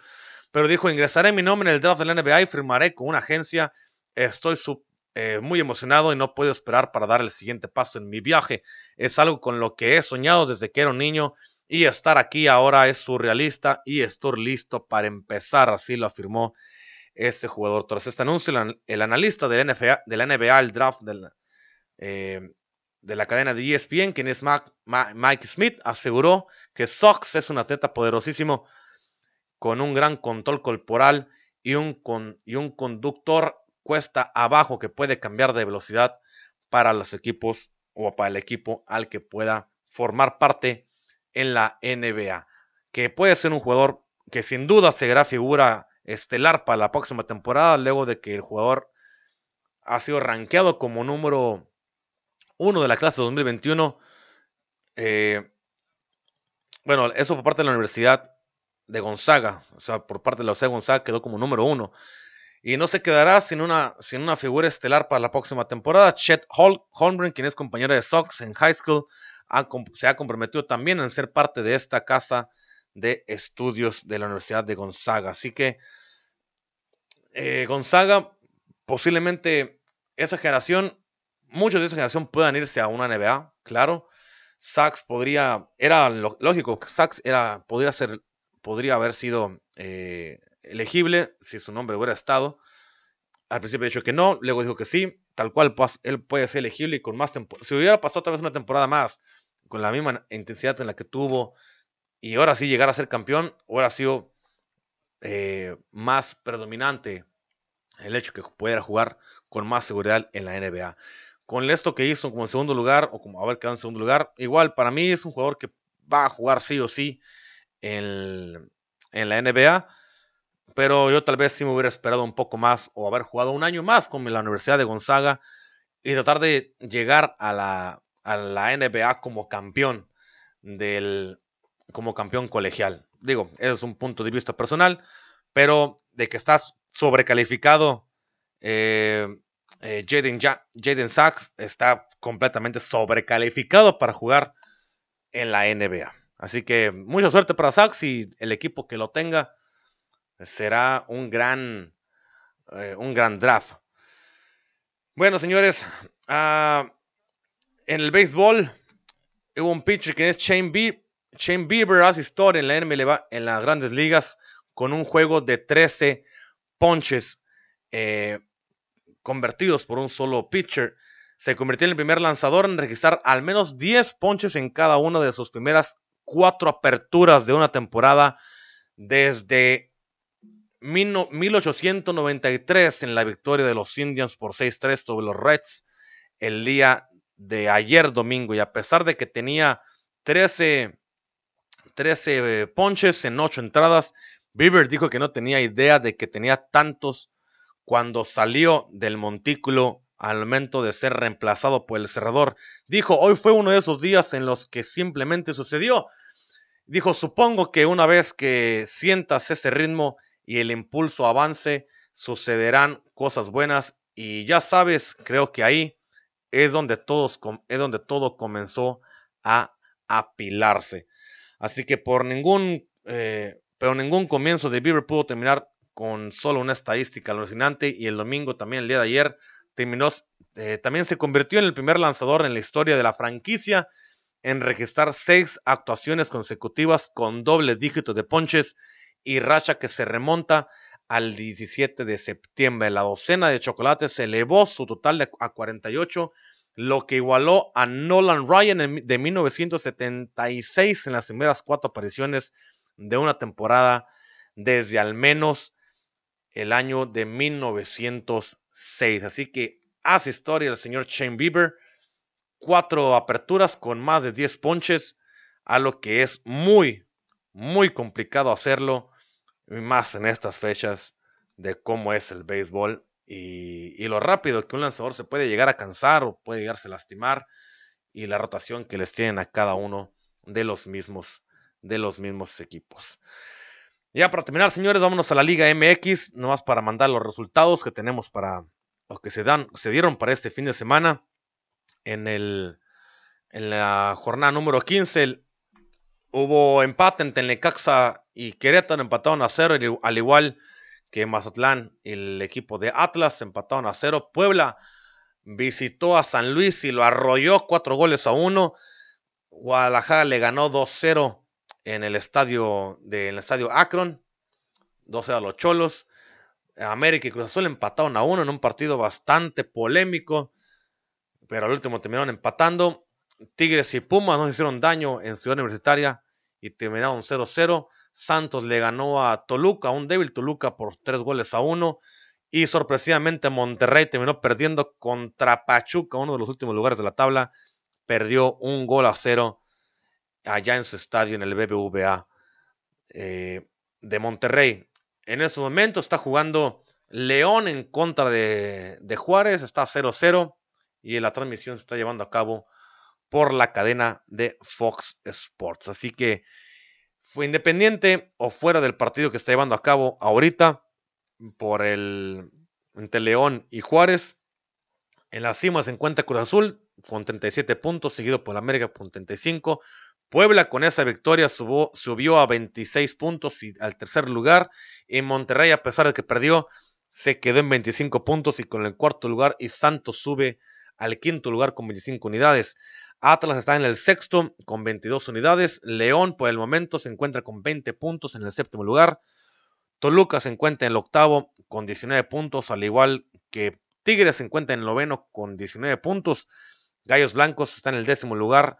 Pero dijo, ingresaré mi nombre en el draft de la NBA y firmaré con una agencia. Estoy eh, muy emocionado y no puedo esperar para dar el siguiente paso en mi viaje. Es algo con lo que he soñado desde que era un niño y estar aquí ahora es surrealista y estoy listo para empezar, así lo afirmó este jugador. Tras este anuncio, el, analista de la, NBA, el draft eh, de la cadena de ESPN, quien es Mike Smith, aseguró que Sox es un atleta poderosísimo con un gran control corporal y un, y un conductor cuesta abajo que puede cambiar de velocidad para los equipos o para el equipo al que pueda formar parte en la NBA. Que puede ser un jugador que sin duda será figura estelar para la próxima temporada, luego de que el jugador ha sido rankeado como número uno de la clase 2021. Eh, bueno, eso por parte de la Universidad de Gonzaga, o sea, por parte de la Universidad de Gonzaga quedó como número uno y no se quedará sin una, sin una figura estelar para la próxima temporada. Chet Holmgren, quien es compañero de Sox en high school, se ha comprometido también en ser parte de esta casa de estudios de la Universidad de Gonzaga. Así que eh, Gonzaga, posiblemente esa generación, muchos de esa generación puedan irse a una NBA, claro. Sachs podría, era lógico, Sachs era, podría ser, podría haber sido eh, elegible si su nombre hubiera estado. Al principio dicho que no, luego dijo que sí, tal cual él puede ser elegible y con más. Si hubiera pasado otra vez una temporada más, con la misma intensidad en la que tuvo, y ahora sí llegar a ser campeón, hubiera sido eh, más predominante el hecho que pudiera jugar con más seguridad en la NBA. Con esto que hizo como en segundo lugar, o como haber quedado en segundo lugar, igual para mí es un jugador que va a jugar sí o sí en, en la NBA pero yo tal vez sí me hubiera esperado un poco más o haber jugado un año más con la Universidad de Gonzaga y tratar de llegar a la, a la NBA como campeón del como campeón colegial. Digo, es un punto de vista personal, pero de que estás sobrecalificado, eh, eh, Jaden, Sachs está completamente sobrecalificado para jugar en la NBA. Así que mucha suerte para Sachs y el equipo que lo tenga será un gran, eh, un gran draft. Bueno, señores, ah, en el béisbol, hubo un pitcher que es Shane, Bieber, hace historia en la MLB, en las grandes ligas, con un juego de 13 ponches eh, convertidos por un solo pitcher. Se convirtió en el primer lanzador en registrar al menos 10 ponches en cada una de sus primeras cuatro aperturas de una temporada desde 1893 en la victoria de los Indians por 6-3 sobre los Reds el día de ayer domingo. Y a pesar de que tenía 13, 13 ponches en 8 entradas, Bieber dijo que no tenía idea de que tenía tantos cuando salió del montículo al momento de ser reemplazado por el cerrador. Dijo, hoy fue uno de esos días en los que simplemente sucedió. Dijo, supongo que una vez que sientas ese ritmo y el impulso avance, sucederán cosas buenas y ya sabes, creo que ahí es donde, todos, es donde todo comenzó a apilarse. Así que por ningún, eh, pero ningún comienzo de Bieber pudo terminar con solo una estadística alucinante y el domingo también, el día de ayer, terminó, eh, también se convirtió en el primer lanzador en la historia de la franquicia en registrar seis actuaciones consecutivas con doble dígito de ponches y racha que se remonta al 17 de septiembre. La docena de chocolates elevó su total de, a 48, lo que igualó a Nolan Ryan de 1976 en las primeras cuatro apariciones de una temporada desde al menos el año de 1906. Así que hace historia el señor Shane Bieber. Cuatro aperturas con más de 10 ponches, a lo que es muy, muy complicado hacerlo más en estas fechas de cómo es el béisbol y, lo rápido que un lanzador se puede llegar a cansar o puede llegarse a lastimar y la rotación que les tienen a cada uno de los mismos de los mismos equipos. Ya para terminar, señores, vámonos a la Liga MX, nomás para mandar los resultados que tenemos para los que se dan, se dieron para este fin de semana. En el en la jornada número 15 hubo empate entre Necaxa y Querétaro empataron a cero, al igual que Mazatlán y el equipo de Atlas empataron a cero. Puebla visitó a San Luis y lo arrolló cuatro goles a uno. Guadalajara le ganó 2-0 en el estadio de, el estadio Akron, 2-0 a los Cholos. América y Cruz Azul empataron a uno en un partido bastante polémico, pero al último terminaron empatando. Tigres y Pumas no hicieron daño en Ciudad Universitaria y terminaron 0-0. Santos le ganó a Toluca, un débil Toluca por tres goles a uno. Y sorpresivamente Monterrey terminó perdiendo contra Pachuca, uno de los últimos lugares de la tabla. Perdió un gol a cero allá en su estadio en el BBVA eh, de Monterrey. En ese momento está jugando León en contra de, de Juárez, está 0-0 y la transmisión se está llevando a cabo por la cadena de Fox Sports. Así que fue independiente o fuera del partido que está llevando a cabo ahorita por el entre León y Juárez. En la cima se encuentra Cruz Azul con 37 puntos, seguido por América con 35. Puebla con esa victoria subió a 26 puntos y al tercer lugar. Y Monterrey, a pesar de que perdió, se quedó en 25 puntos y con el cuarto lugar. Y Santos sube al quinto lugar con 25 unidades. Atlas está en el sexto con 22 unidades. León por el momento se encuentra con 20 puntos en el séptimo lugar. Toluca se encuentra en el octavo con 19 puntos, al igual que Tigres se encuentra en el noveno con 19 puntos. Gallos Blancos está en el décimo lugar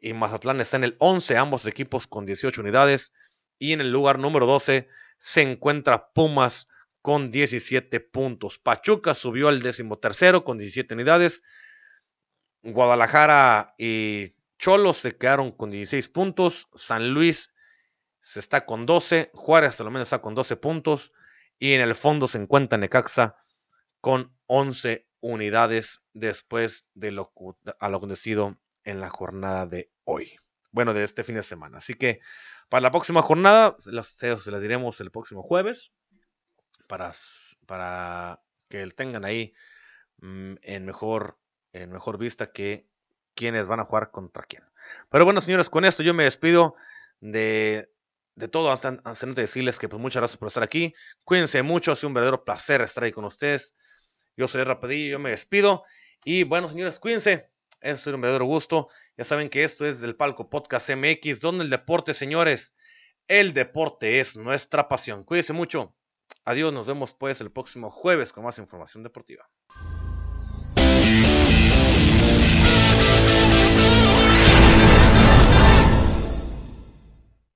y Mazatlán está en el 11, ambos equipos con 18 unidades. Y en el lugar número 12 se encuentra Pumas con 17 puntos. Pachuca subió al décimo tercero con 17 unidades. Guadalajara y Cholos se quedaron con 16 puntos. San Luis se está con 12. Juárez hasta lo menos está con 12 puntos. Y en el fondo se encuentra Necaxa con 11 unidades después de lo, acontecido en la jornada de hoy. Bueno, de este fin de semana. Así que para la próxima jornada, se las diremos el próximo jueves. Para, para que tengan ahí mm, en mejor en mejor vista que quienes van a jugar contra quién. Pero bueno, señores, con esto yo me despido de, de todo. Antes de decirles que pues muchas gracias por estar aquí. Cuídense mucho, ha sido un verdadero placer estar ahí con ustedes. Yo soy Rapidillo, yo me despido. Y bueno, señores, cuídense. Es un verdadero gusto. Ya saben que esto es del Palco Podcast MX, donde el deporte, señores, el deporte es nuestra pasión. Cuídense mucho. Adiós, nos vemos pues el próximo jueves con más información deportiva.